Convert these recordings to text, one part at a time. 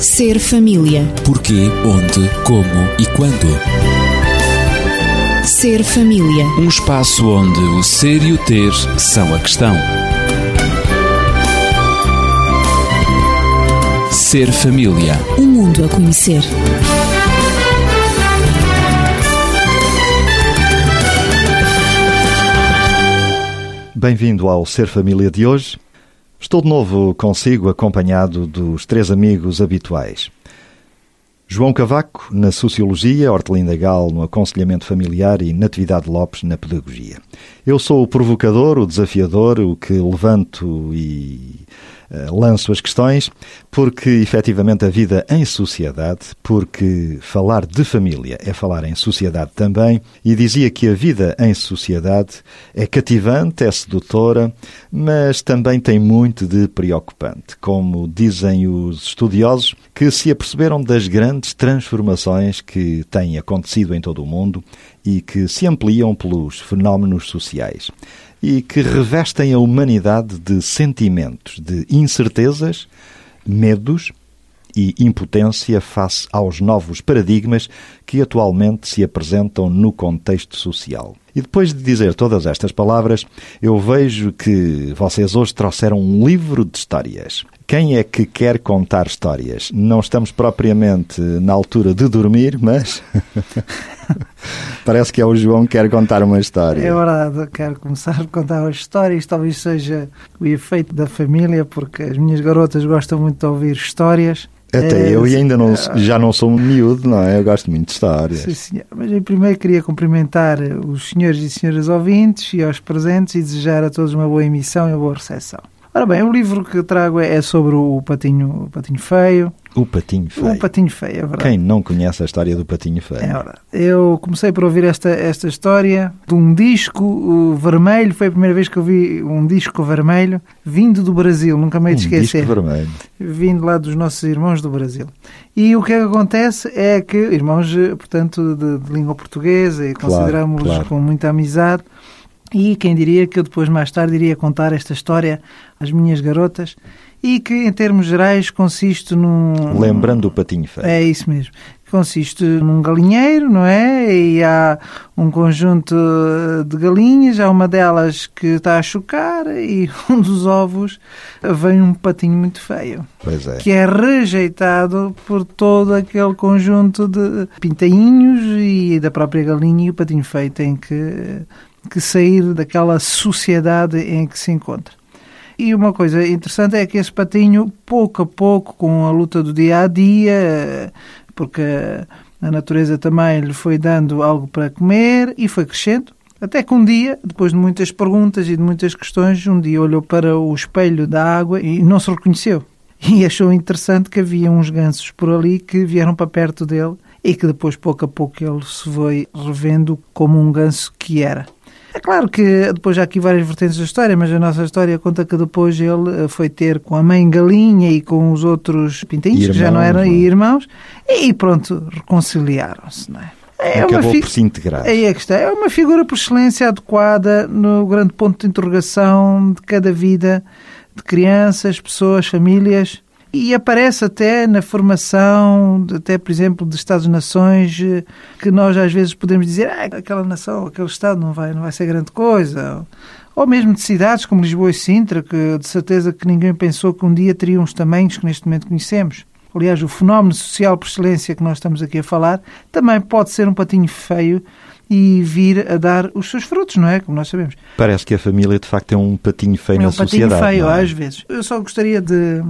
Ser família. Porquê, onde, como e quando. Ser família. Um espaço onde o ser e o ter são a questão. Ser família. Um mundo a conhecer. Bem-vindo ao Ser Família de hoje. Estou de novo consigo, acompanhado dos três amigos habituais. João Cavaco, na Sociologia, Hortelinda Gal, no Aconselhamento Familiar e Natividade Lopes, na Pedagogia. Eu sou o provocador, o desafiador, o que levanto e lanço as questões, porque efetivamente a vida em sociedade, porque falar de família é falar em sociedade também, e dizia que a vida em sociedade é cativante, é sedutora, mas também tem muito de preocupante, como dizem os estudiosos que se aperceberam das grandes transformações que têm acontecido em todo o mundo e que se ampliam pelos fenómenos sociais e que revestem a humanidade de sentimentos, de incertezas, medos e impotência face aos novos paradigmas que atualmente se apresentam no contexto social. E depois de dizer todas estas palavras, eu vejo que vocês hoje trouxeram um livro de histórias. Quem é que quer contar histórias? Não estamos propriamente na altura de dormir, mas parece que é o João que quer contar uma história. É verdade, quero começar a contar uma história. Isto talvez seja o efeito da família, porque as minhas garotas gostam muito de ouvir histórias. Até É, eu e ainda não, ah, já não sou um miúdo, não é? Eu gosto muito de histórias. Sim, senhor. Mas em primeiro queria cumprimentar os senhores e senhoras ouvintes e aos presentes e desejar a todos uma boa emissão e uma boa recepção. Ora bem, o livro que trago é sobre o patinho, o patinho feio. O Patinho Feio. O patinho feio, é verdade. Quem não conhece a história do Patinho Feio? É verdade. Eu comecei por ouvir esta, esta história de um disco vermelho. Foi a primeira vez que eu vi um disco vermelho vindo do Brasil. Nunca me um esquecer. disco vermelho. Vindo lá dos nossos irmãos do Brasil. E o que é que acontece é que, irmãos, eh, portanto, de, de língua portuguesa, e Claro, consideramos-los claro. com muita amizade. E quem diria que eu depois, mais tarde, iria contar esta história às minhas garotas e que, em termos gerais, consiste num. Lembrando o Patinho Feio. É isso mesmo. Consiste num galinheiro, não é? E há um conjunto de galinhas, há uma delas que está a chocar e um dos ovos vem um patinho muito feio, Pois é. que é rejeitado por todo aquele conjunto de pintainhos e da própria galinha e o patinho feio tem que, que sair daquela sociedade em que se encontra. E uma coisa interessante é que esse patinho, pouco a pouco, com a luta do dia a dia, porque a natureza também lhe foi dando algo para comer e foi crescendo, até que um dia, depois de muitas perguntas e de muitas questões, um dia olhou para o espelho da água e não se reconheceu. E achou interessante que havia uns gansos por ali que vieram para perto dele e que depois, pouco a pouco, ele se foi revendo como um ganso que era. É claro que depois há aqui várias vertentes da história, mas a nossa história conta que depois ele eh, foi ter com a mãe galinha e com os outros pintainhos, que já não Irmãos, eram não é? irmãos, e pronto, reconciliaram-se, não é? É Acabou fi- por se integrar. Aí é que está. É uma figura por excelência adequada no grande ponto de interrogação de cada vida de crianças, pessoas, famílias. E aparece até na formação, até por exemplo, de Estados-nações, eh, que nós às vezes podemos dizer ah, aquela nação, aquele Estado não vai, não vai ser grande coisa. Ou mesmo de cidades como Lisboa e Sintra, que de certeza que ninguém pensou que um dia teriam os tamanhos que neste momento conhecemos. Aliás, o fenómeno social por excelência que nós estamos aqui a falar também pode ser um patinho feio e vir a dar os seus frutos, não é? Como nós sabemos. Parece que a família de facto é um patinho feio é na um patinho sociedade. feio, é? às vezes. Eu só gostaria de,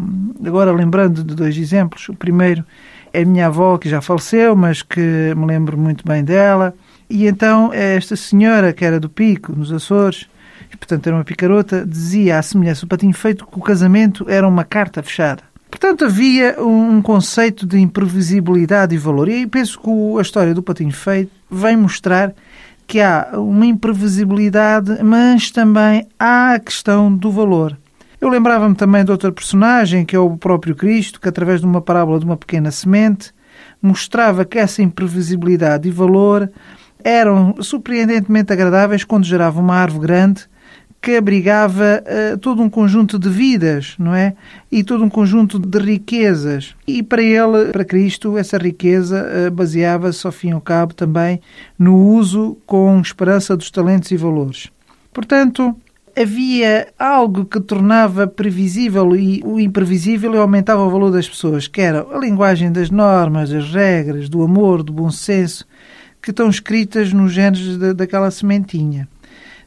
agora lembrando de dois exemplos. O primeiro é a minha avó, que já faleceu, mas que me lembro muito bem dela. E então esta senhora, que era do Pico, nos Açores, e portanto era uma picarota, dizia à semelhança do patinho feito que o casamento era uma carta fechada. Portanto, havia um conceito de imprevisibilidade e valor. E penso que a história do patinho feito vem mostrar que há uma imprevisibilidade, mas também há a questão do valor. Eu lembrava-me também de outra personagem, que é o próprio Cristo, que através de uma parábola de uma pequena semente mostrava que essa imprevisibilidade e valor eram surpreendentemente agradáveis quando gerava uma árvore grande que abrigava uh, todo um conjunto de vidas, não é? E todo um conjunto de riquezas. E para ele, para Cristo, essa riqueza uh, baseava-se, ao fim e ao cabo, também no uso com esperança dos talentos e valores. Portanto, havia algo que tornava previsível e o imprevisível aumentava o valor das pessoas, que era a linguagem das normas, das regras, do amor, do bom senso, que estão escritas nos genes de, daquela sementinha.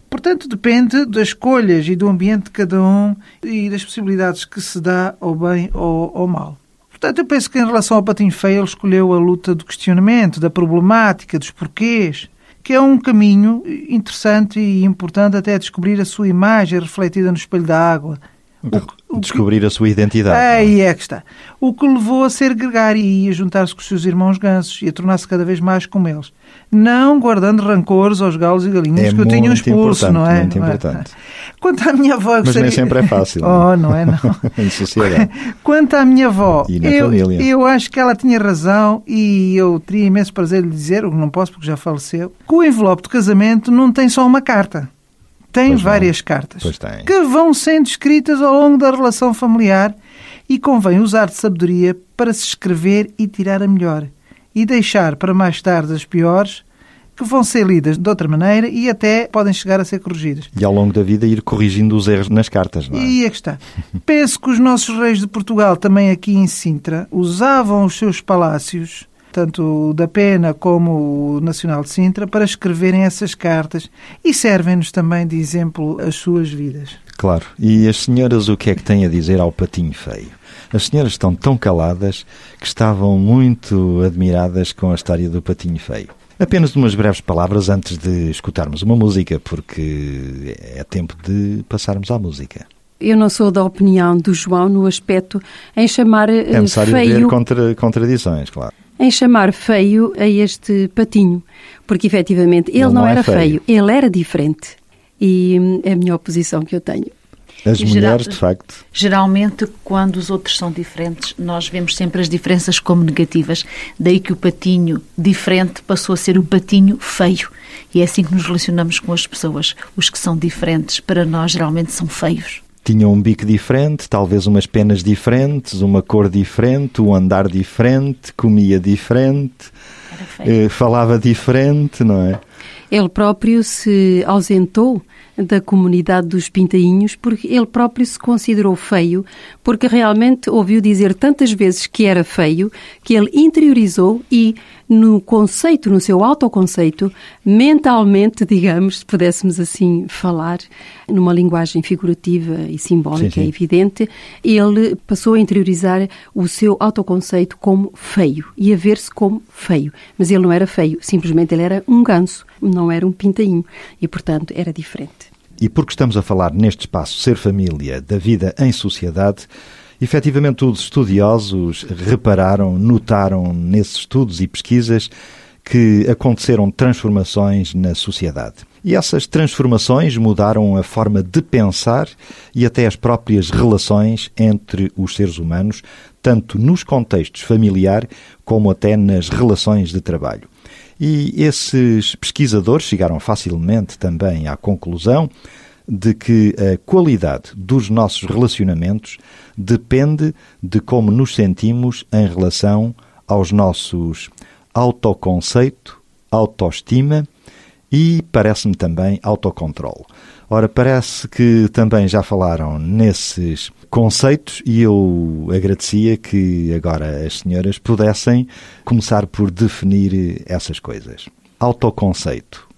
Portanto, depende das escolhas e do ambiente de cada um e das possibilidades que se dá ao bem ou ao mal. Portanto, eu penso que em relação ao patinho feio, ele escolheu a luta do questionamento, da problemática, dos porquês, que é um caminho interessante e importante até descobrir a sua imagem refletida no espelho da água. O, o descobrir que... a sua identidade. Aí é que está. O que levou a ser gregário e a juntar-se com os seus irmãos gansos e a tornar-se cada vez mais como eles não guardando rancores aos galos e galinhas é que eu tinha expulso, não é? Muito importante. Quanto à minha avó... Mas gostaria... nem sempre é fácil. oh, não é? Não. em sociedade. Quanto à minha avó... E eu, família. Eu acho que ela tinha razão e eu teria imenso prazer de lhe dizer, o que não posso porque já faleceu, que o envelope de casamento não tem só uma carta. Tem Pois não. várias cartas. Pois tem. Que vão sendo escritas ao longo da relação familiar e convém usar de sabedoria para se escrever e tirar a melhor. E deixar para mais tarde as piores que vão ser lidas de outra maneira e até podem chegar a ser corrigidas. E ao longo da vida ir corrigindo os erros nas cartas, não é? E é que está. Penso que os nossos reis de Portugal, também aqui em Sintra, usavam os seus palácios, tanto o da Pena como o Nacional de Sintra, para escreverem essas cartas e servem-nos também de exemplo as suas vidas. Claro. E as senhoras o que é que têm a dizer ao patinho feio? As senhoras estão tão caladas que estavam muito admiradas com a história do patinho feio. Apenas umas breves palavras antes de escutarmos uma música, porque é tempo de passarmos à música. Eu não sou da opinião do João no aspecto em chamar eh, É necessário feio, ver contra, contradições, claro. em chamar feio a este patinho, porque efetivamente ele, Ele não, não é era feio. feio, ele era diferente. E hum, é a minha oposição que eu tenho. As Em geral- mulheres, de facto, Geralmente, quando os outros são diferentes, nós vemos sempre as diferenças como negativas. Daí que o patinho diferente passou a ser o patinho feio. E é assim que nos relacionamos com as pessoas. Os que são diferentes, para nós, geralmente são feios. tinham um bico diferente, talvez umas penas diferentes, uma cor diferente, um andar diferente, comia diferente, eh, falava diferente, não é? Ele próprio se ausentou da comunidade dos pintainhos porque ele próprio se considerou feio, porque realmente ouviu dizer tantas vezes que era feio, que ele interiorizou e no conceito, no seu autoconceito, mentalmente, digamos, se pudéssemos assim falar, numa linguagem figurativa e simbólica, Sim, sim. é evidente, ele passou a interiorizar o seu autoconceito como feio e a ver-se como feio. Mas ele não era feio, simplesmente ele era um ganso, não era um pintainho e, portanto, era diferente. E porque estamos a falar neste espaço Ser Família da vida em sociedade, efetivamente os estudiosos repararam, notaram nesses estudos e pesquisas que aconteceram transformações na sociedade. E essas transformações mudaram a forma de pensar e até as próprias relações entre os seres humanos, tanto nos contextos familiar como até nas relações de trabalho. E esses pesquisadores chegaram facilmente também à conclusão de que a qualidade dos nossos relacionamentos depende de como nos sentimos em relação aos nossos autoconceito, autoestima e, parece-me também, autocontrole. Ora, parece que também já falaram nesses conceitos e eu agradecia que agora as senhoras pudessem começar por definir essas coisas. Autoconceito.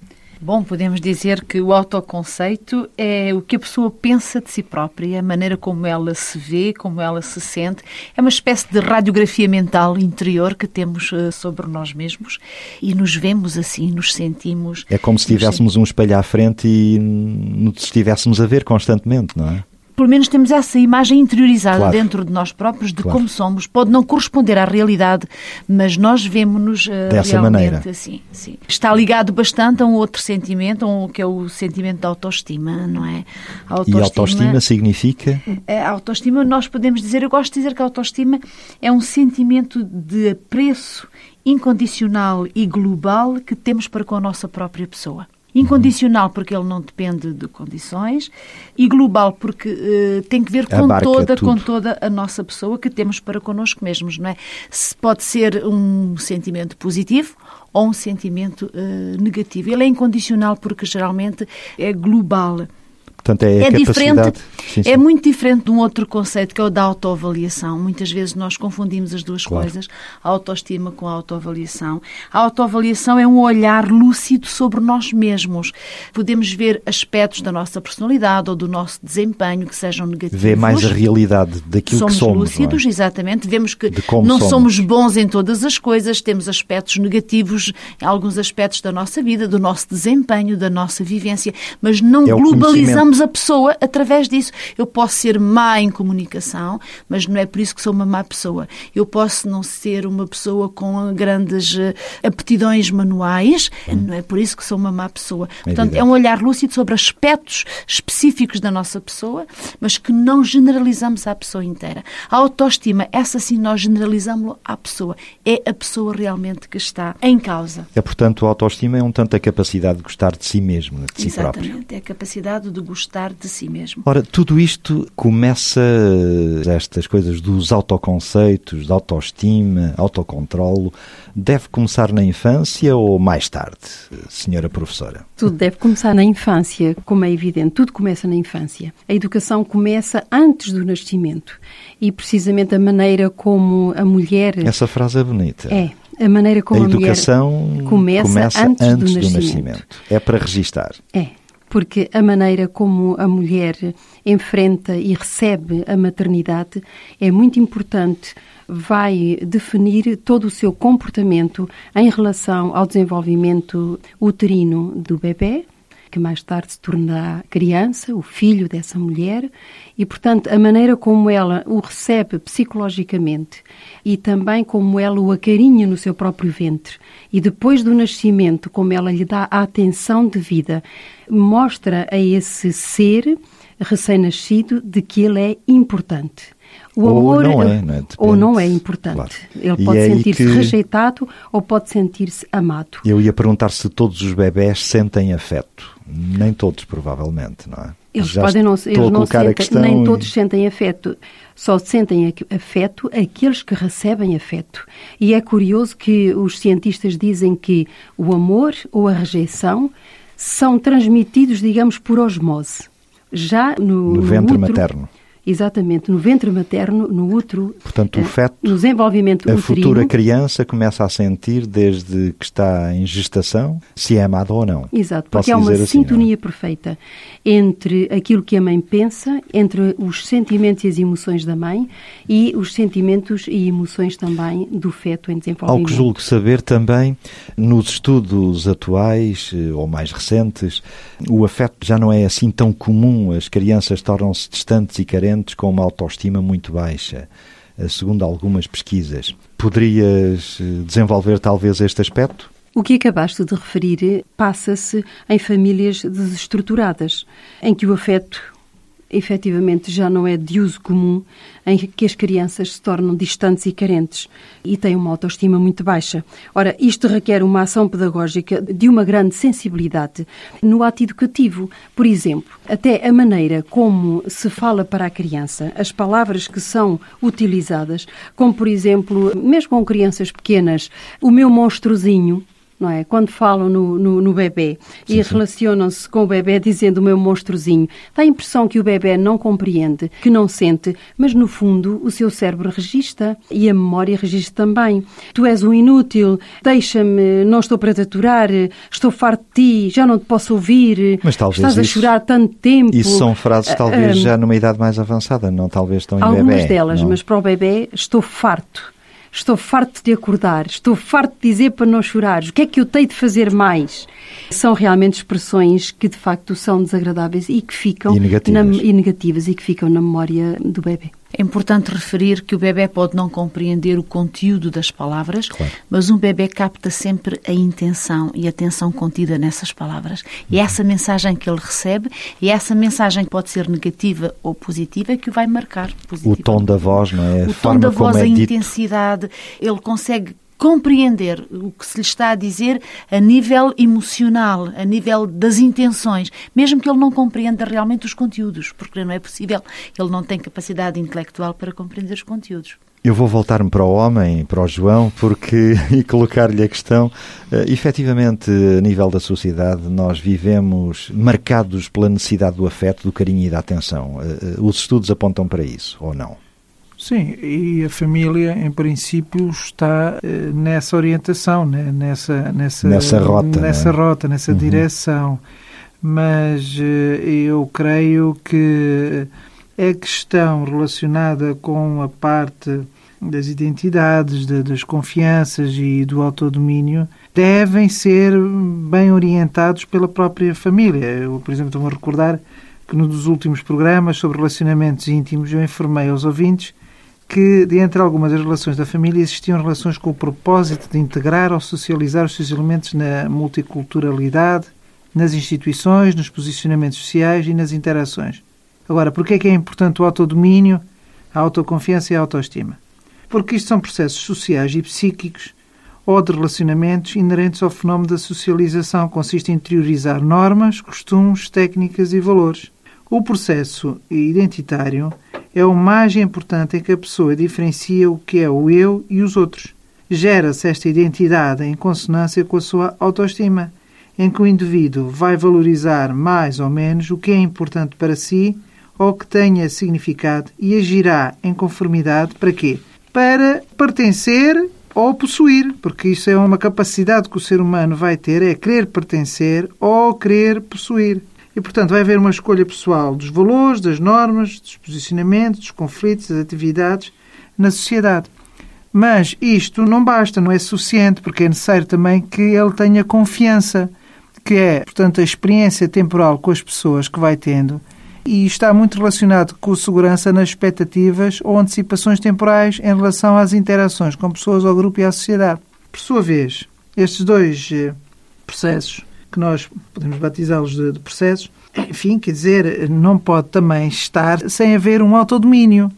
Bom, podemos dizer que o autoconceito é o que a pessoa pensa de si própria, a maneira como ela se vê, como ela se sente. É uma espécie de radiografia mental interior que temos eh, sobre nós mesmos e nos vemos assim, nos sentimos. É como se tivéssemos um espelho à frente e nos estivéssemos a ver constantemente, não é? Pelo menos temos essa imagem interiorizada Claro. dentro de nós próprios de Claro. como somos. Pode não corresponder à realidade, mas nós vemos-nos uh, Dessa maneira. assim. Sim. Está ligado bastante a um outro sentimento, um, que é o sentimento da autoestima, não é? A E autoestima significa a autoestima, nós podemos dizer, eu gosto de dizer que a autoestima é um sentimento de apreço incondicional e global que temos para com a nossa própria pessoa. Incondicional porque ele não depende de condições e global porque uh, tem que ver com Abarca toda, tudo. com toda a nossa pessoa que temos para connosco mesmos, não é? Se pode ser um sentimento positivo ou um sentimento uh, negativo. Ele é incondicional porque geralmente é global. Portanto, é, É diferente, Sim, sim. é muito diferente de um outro conceito que é o da autoavaliação. Muitas vezes nós confundimos as duas Claro. coisas, a autoestima com a autoavaliação. A autoavaliação é um olhar lúcido sobre nós mesmos. Podemos ver aspectos da nossa personalidade ou do nosso desempenho que sejam negativos. Vê mais a realidade daquilo somos que somos. lúcidos, não é? exatamente. Vemos que não somos. somos bons em todas as coisas, temos aspectos negativos em alguns aspectos da nossa vida, do nosso desempenho, da nossa vivência, mas não É globalizamos a pessoa através disso. Eu posso ser má em comunicação, mas não é por isso que sou uma má pessoa. Eu posso não ser uma pessoa com grandes eh, aptidões manuais, não é por isso que sou uma má pessoa. Portanto, evidente. é um olhar lúcido sobre aspectos específicos da nossa pessoa, mas que não generalizamos à pessoa inteira. A autoestima, essa sim nós generalizamos à pessoa. É a pessoa realmente que está em causa. É, portanto, a autoestima é um tanto a capacidade de gostar de si mesmo, de si próprio. Exatamente. É a capacidade de gostar de si mesmo. Ora, tudo isto começa, estas coisas dos autoconceitos, de autoestima, autocontrolo, deve começar na infância ou mais tarde, senhora professora? Tudo deve começar na infância, como é evidente. Tudo começa na infância. A educação começa antes do nascimento. E precisamente a maneira como a mulher. Essa frase é bonita. É. A maneira como a a, educação mulher começa, antes, do, nascimento. É para registar. É. Porque a maneira como a mulher enfrenta e recebe a maternidade é muito importante. Vai definir todo o seu comportamento em relação ao desenvolvimento uterino do bebê, que mais tarde se tornará criança, o filho dessa mulher, e, portanto, a maneira como ela o recebe psicologicamente e também como ela o acarinha no seu próprio ventre e depois do nascimento, como ela lhe dá a atenção devida, mostra a esse ser recém-nascido de que ele é importante. O Ou amor não é, não é? ou não é importante. claro. Ele pode é sentir-se que- rejeitado ou pode sentir-se amado. Eu ia perguntar se todos os bebés sentem afeto. Nem todos, provavelmente, não é? Eles Já podem não, eles não sentem, nem e- todos sentem afeto. Só sentem afeto aqueles que recebem afeto. E é curioso que os cientistas dizem que o amor ou a rejeição são transmitidos, digamos, por osmose. Já no, No ventre útero- materno. Exatamente, no ventre materno, no útero, Portanto, o eh, feto, no desenvolvimento A uterino, futura criança começa a sentir desde que está em gestação se é amada ou não. Exato, Posso porque há uma assim, não é? sintonia perfeita entre aquilo que a mãe pensa, entre os sentimentos e as emoções da mãe e os sentimentos e emoções também do feto em Ao desenvolvimento. que julgo saber também, nos estudos atuais eh, ou mais recentes, o afeto já não é assim tão comum. As crianças tornam-se distantes e carentes com uma autoestima muito baixa, eh, segundo algumas pesquisas. Poderias eh, desenvolver talvez este aspecto? O que acabaste de referir passa-se em famílias desestruturadas, em que o afeto efetivamente já não é de uso comum, em que as crianças se tornam distantes e carentes e têm uma autoestima muito baixa. Ora, isto requer uma ação pedagógica de uma grande sensibilidade no ato educativo. Por exemplo, até a maneira como se fala para a criança, as palavras que são utilizadas, como por exemplo, mesmo com crianças pequenas, o meu monstrozinho, não é? Quando falam no, no, no bebê e relacionam-se com o bebê dizendo o meu monstrozinho, dá a impressão que o bebê não compreende, que não sente, mas no fundo o seu cérebro registra e a memória registra também. Tu és um inútil, deixa-me, não estou para te aturar, estou farto de ti, já não te posso ouvir, Mas talvez estás a isso- chorar tanto tempo. Isso são frases Ah, talvez ah, já numa idade mais avançada, não talvez estão em Algumas bebê. delas, não? mas para o bebê estou farto. Estou farto de acordar, estou farto de dizer para não chorar. O que é que eu tenho de fazer mais? São realmente expressões que de facto são desagradáveis e que ficam E negativas. na- e negativas e que ficam na memória do bebê. É importante referir que o bebê pode não compreender o conteúdo das palavras, Claro. mas um bebê capta sempre a intenção e a tensão contida nessas palavras. E é essa mensagem que ele recebe, e é essa mensagem que pode ser negativa ou positiva, que o vai marcar O tom da voz, não é? A o tom da voz, é a intensidade, ele consegue compreender o que se lhe está a dizer a nível emocional, a nível das intenções, mesmo que ele não compreenda realmente os conteúdos, porque não é possível, ele não tem capacidade intelectual para compreender os conteúdos. Eu vou voltar-me para o homem, para o João, porque e colocar-lhe a questão. Uh, efetivamente, a nível da sociedade, nós vivemos marcados pela necessidade do afeto, do carinho e da atenção. Uh, os estudos apontam para isso, ou não? Sim, e a família, em princípio, está uh, nessa orientação, né? nessa, nessa, nessa rota, nessa, né? rota, nessa uhum. direção. Mas eu creio que a questão relacionada com a parte das identidades, de, das confianças e do autodomínio devem ser bem orientados pela própria família. Eu, por exemplo, estou-me a recordar que num dos últimos programas sobre relacionamentos íntimos eu informei aos ouvintes que, dentre algumas das relações da família, existiam relações com o propósito de integrar ou socializar os seus elementos na multiculturalidade, nas instituições, nos posicionamentos sociais e nas interações. Agora, porquê é que é importante o autodomínio, a autoconfiança e a autoestima? Porque isto são processos sociais e psíquicos ou de relacionamentos inerentes ao fenómeno da socialização. Consiste em interiorizar normas, costumes, técnicas e valores. O processo identitário é o mais importante em que a pessoa diferencia o que é o eu e os outros. Gera-se esta identidade em consonância com a sua autoestima, em que o indivíduo vai valorizar mais ou menos o que é importante para si ou que tenha significado e agirá em conformidade para quê? Para pertencer ou possuir, porque isso é uma capacidade que o ser humano vai ter, é querer pertencer ou querer possuir. E, portanto, vai haver uma escolha pessoal dos valores, das normas, dos posicionamentos, dos conflitos, das atividades na sociedade. Mas isto não basta, não é suficiente, porque é necessário também que ele tenha confiança, que é, portanto, a experiência temporal com as pessoas que vai tendo e está muito relacionado com segurança nas expectativas ou antecipações temporais em relação às interações com pessoas ao grupo e à sociedade. Por sua vez, estes dois eh, processos, que nós podemos batizá-los de, de processos, enfim, quer dizer, não pode também estar sem haver um autodomínio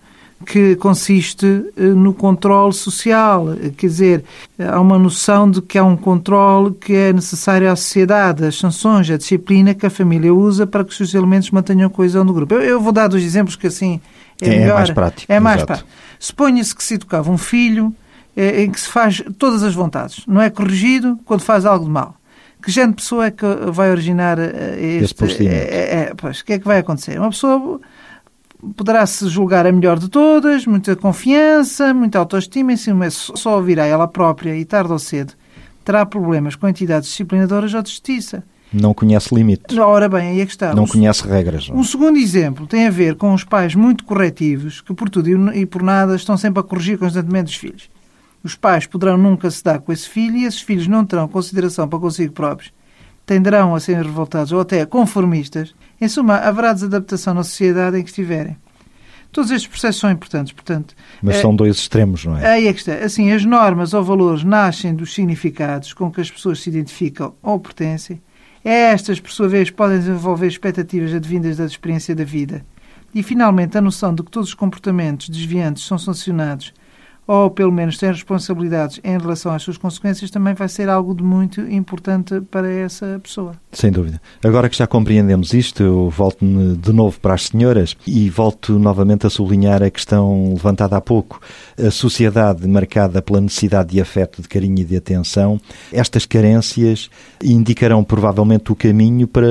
que consiste eh, no controle social. Quer dizer, há uma noção de que há um controle que é necessário à sociedade, as sanções, a disciplina que a família usa para que os seus elementos mantenham a coesão do grupo. Eu, eu vou dar dois exemplos que assim é, é melhor. mais prático. É mais prático. Suponha-se que se educava um filho é, em que se faz todas as vontades. Não é corrigido quando faz algo de mal. Que género de pessoa é que vai originar eh, este... Procedimento. É, é, pois, o que é que vai acontecer? Uma pessoa poderá-se julgar a melhor de todas, muita confiança, muita autoestima, em cima só ouvirá ela própria e tarde ou cedo terá problemas com entidades disciplinadoras ou de justiça. Não conhece limites. Ora bem, aí é que está. Não um, conhece regras. Não? Um segundo exemplo tem a ver com os pais muito corretivos que por tudo e por nada estão sempre a corrigir constantemente os filhos. Os pais poderão nunca se dar com esse filho e esses filhos não terão consideração para consigo próprios. Tenderão a ser revoltados ou até conformistas em suma, haverá desadaptação na sociedade em que estiverem. Todos estes processos são importantes, portanto... Mas são dois extremos, não é? Aí é que está. Assim, as normas ou valores nascem dos significados com que as pessoas se identificam ou pertencem. Estas, por sua vez, podem desenvolver expectativas advindas da experiência da vida. E, finalmente, a noção de que todos os comportamentos desviantes são sancionados ou pelo menos tem responsabilidades em relação às suas consequências, também vai ser algo de muito importante para essa pessoa. Sem dúvida. Agora que já compreendemos isto, eu volto-me de novo para as senhoras e volto novamente a sublinhar a questão levantada há pouco. A sociedade marcada pela necessidade de afeto, de carinho e de atenção, estas carências indicarão provavelmente o caminho para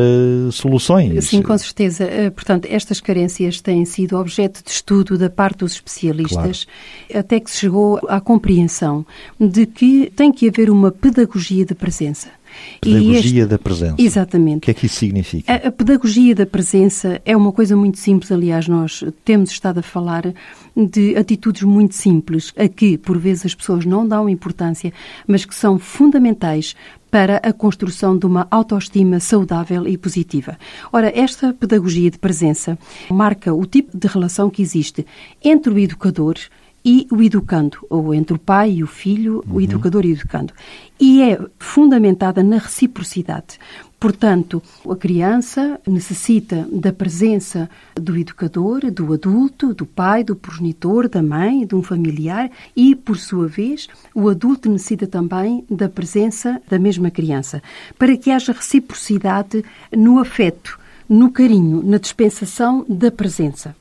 soluções. Sim, com certeza. Eh, portanto, estas carências têm sido objeto de estudo da parte dos especialistas, claro. até que se chegou à compreensão de que tem que haver uma pedagogia de presença. Pedagogia este... da presença. Exatamente. O que é que isso significa? A, a, pedagogia da presença é uma coisa muito simples, aliás, nós temos estado a falar de atitudes muito simples, a que, por vezes, as pessoas não dão importância, mas que são fundamentais para a construção de uma autoestima saudável e positiva. Ora, esta pedagogia de presença marca o tipo de relação que existe entre o educador e o educando, ou entre o pai e o filho, uhum. o educador e o educando. E é fundamentada na reciprocidade, Portanto, a criança necessita da presença do educador, do adulto, do pai, do progenitor, da mãe, de um familiar e, por sua vez, o adulto necessita também da presença da mesma criança, para que haja reciprocidade no afeto, no carinho, na dispensação da presença.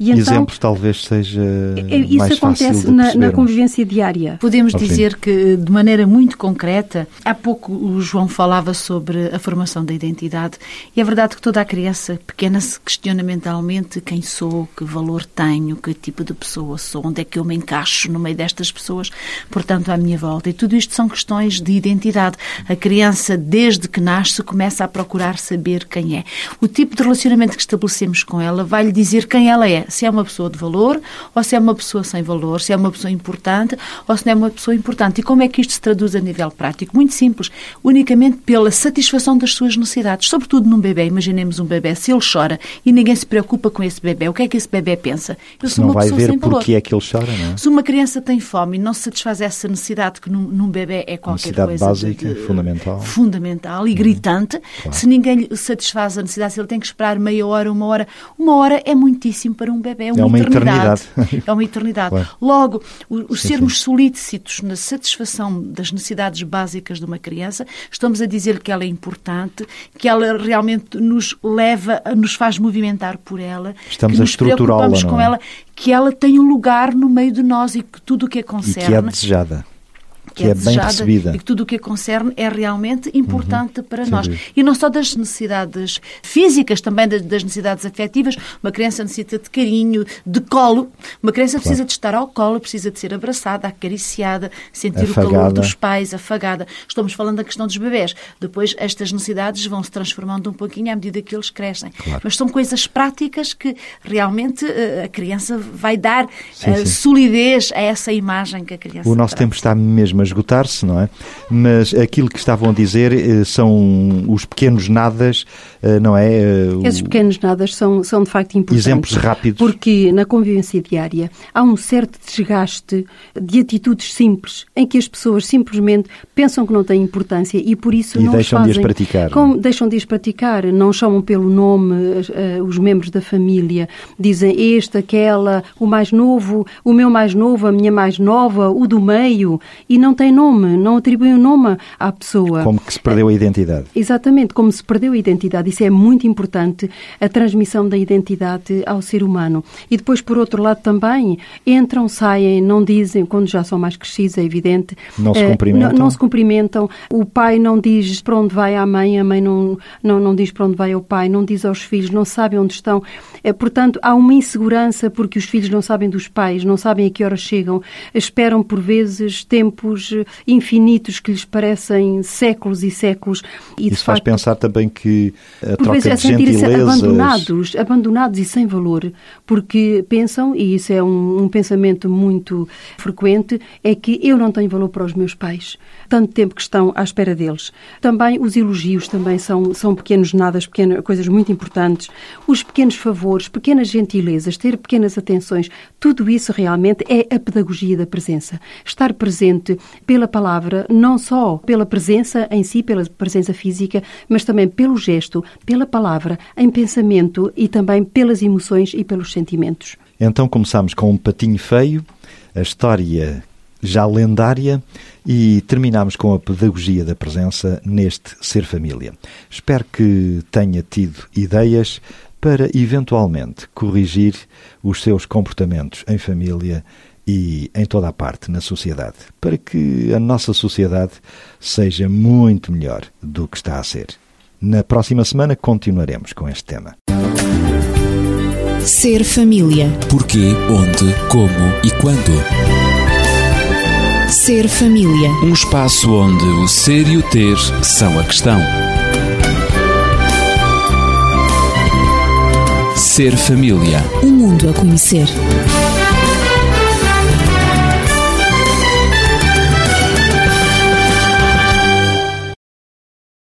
E então, Exemplos talvez seja é, isso mais acontece na, na, convivência diária. Podemos okay. dizer que, de maneira muito concreta, há pouco o João falava sobre a formação da identidade e é verdade que toda a criança pequena se questiona mentalmente quem sou, que valor tenho, que tipo de pessoa sou, onde é que eu me encaixo no meio destas pessoas, portanto, à minha volta. E tudo isto são questões de identidade. A criança, desde que nasce, começa a procurar saber quem é. O tipo de relacionamento que estabelecemos com ela vai lhe dizer quem ela é se é uma pessoa de valor ou se é uma pessoa sem valor, se é uma pessoa importante ou se não é uma pessoa importante. E como é que isto se traduz a nível prático? Muito simples, unicamente pela satisfação das suas necessidades, sobretudo num bebê. Imaginemos um bebê, se ele chora e ninguém se preocupa com esse bebê, o que é que esse bebê pensa? Eu sou não uma vai pessoa ver sem valor. porque é que ele chora, não é? Se uma criança tem fome e não se satisfaz essa necessidade, que num, num bebê é qualquer necessidade coisa básica, de, fundamental, fundamental e uhum. gritante, claro. se ninguém lhe satisfaz a necessidade, se ele tem que esperar meia hora, uma hora, uma hora é muitíssimo para um bebê, é uma, é uma eternidade. eternidade. É uma eternidade. Claro. Logo, o, o sim, sermos sim. solícitos na satisfação das necessidades básicas de uma criança, estamos a dizer que ela é importante, que ela realmente nos leva, nos faz movimentar por ela, estamos que a nos preocupamos com é? ela, que ela tem um lugar no meio de nós e que tudo o que a concerne... E que é desejada que, é, é bem recebida. E que tudo o que a concerne é realmente importante uhum. para nós. E não só das necessidades físicas, também das necessidades afetivas. Uma criança necessita de carinho, de colo. Uma criança claro. precisa de estar ao colo, precisa de ser abraçada, acariciada, sentir afagada. o calor dos pais, afagada. Estamos falando da questão dos bebés. Depois, estas necessidades vão se transformando um pouquinho à medida que eles crescem. Claro. Mas são coisas práticas que realmente eh, a criança vai dar sim, sim. solidez a essa imagem que a criança O nosso tempo está mesmo a esgotar-se, não é? Mas aquilo que estavam a dizer eh, são os pequenos nadas, eh, não é? Eh, Esses pequenos nadas são, são de facto importantes. Exemplos rápidos. Porque na convivência diária há um certo desgaste de atitudes simples, em que as pessoas simplesmente pensam que não têm importância e por isso e não deixam fazem, de as praticar. Como, deixam de as praticar, não chamam pelo nome uh, os membros da família, dizem este, aquela, o mais novo, o meu mais novo, a minha mais nova, o do meio, e não tem nome, não atribui um nome à pessoa. Como que se perdeu a identidade. Exatamente, como se perdeu a identidade. Isso é muito importante, a transmissão da identidade ao ser humano. E depois, por outro lado, também entram, saem, não dizem, quando já são mais crescidos, é evidente. Não se cumprimentam. Não, não se cumprimentam. O pai não diz para onde vai à mãe, a mãe não, não, não diz para onde vai ao pai, não diz aos filhos, não sabe onde estão. Portanto, há uma insegurança porque os filhos não sabem dos pais, não sabem a que horas chegam, esperam por vezes tempos infinitos que lhes parecem séculos e séculos. E, Isso faz facto, pensar também que a por troca vezes, de a sentirem-se abandonados, abandonados e sem valor, porque pensam, e isso é um, um pensamento muito frequente, é que eu não tenho valor para os meus pais, tanto tempo que estão à espera deles. Também os elogios também são, são pequenos nadas, pequenas, coisas muito importantes. Os pequenos favores, pequenas gentilezas, ter pequenas atenções, tudo isso realmente é a pedagogia da presença. Estar presente pela palavra, não só pela presença em si, pela presença física, mas também pelo gesto, pela palavra, em pensamento e também pelas emoções e pelos sentimentos. Então começamos com um patinho feio, a história já lendária e terminamos com a pedagogia da presença neste Ser Família. Espero que tenha tido ideias para eventualmente corrigir os seus comportamentos em família e em toda a parte na sociedade, para que a nossa sociedade seja muito melhor do que está a ser. Na próxima semana continuaremos com este tema. Ser família. Porquê, onde, como e quando. Ser família. Um espaço onde o ser e o ter são a questão. Ser família. Um mundo a conhecer.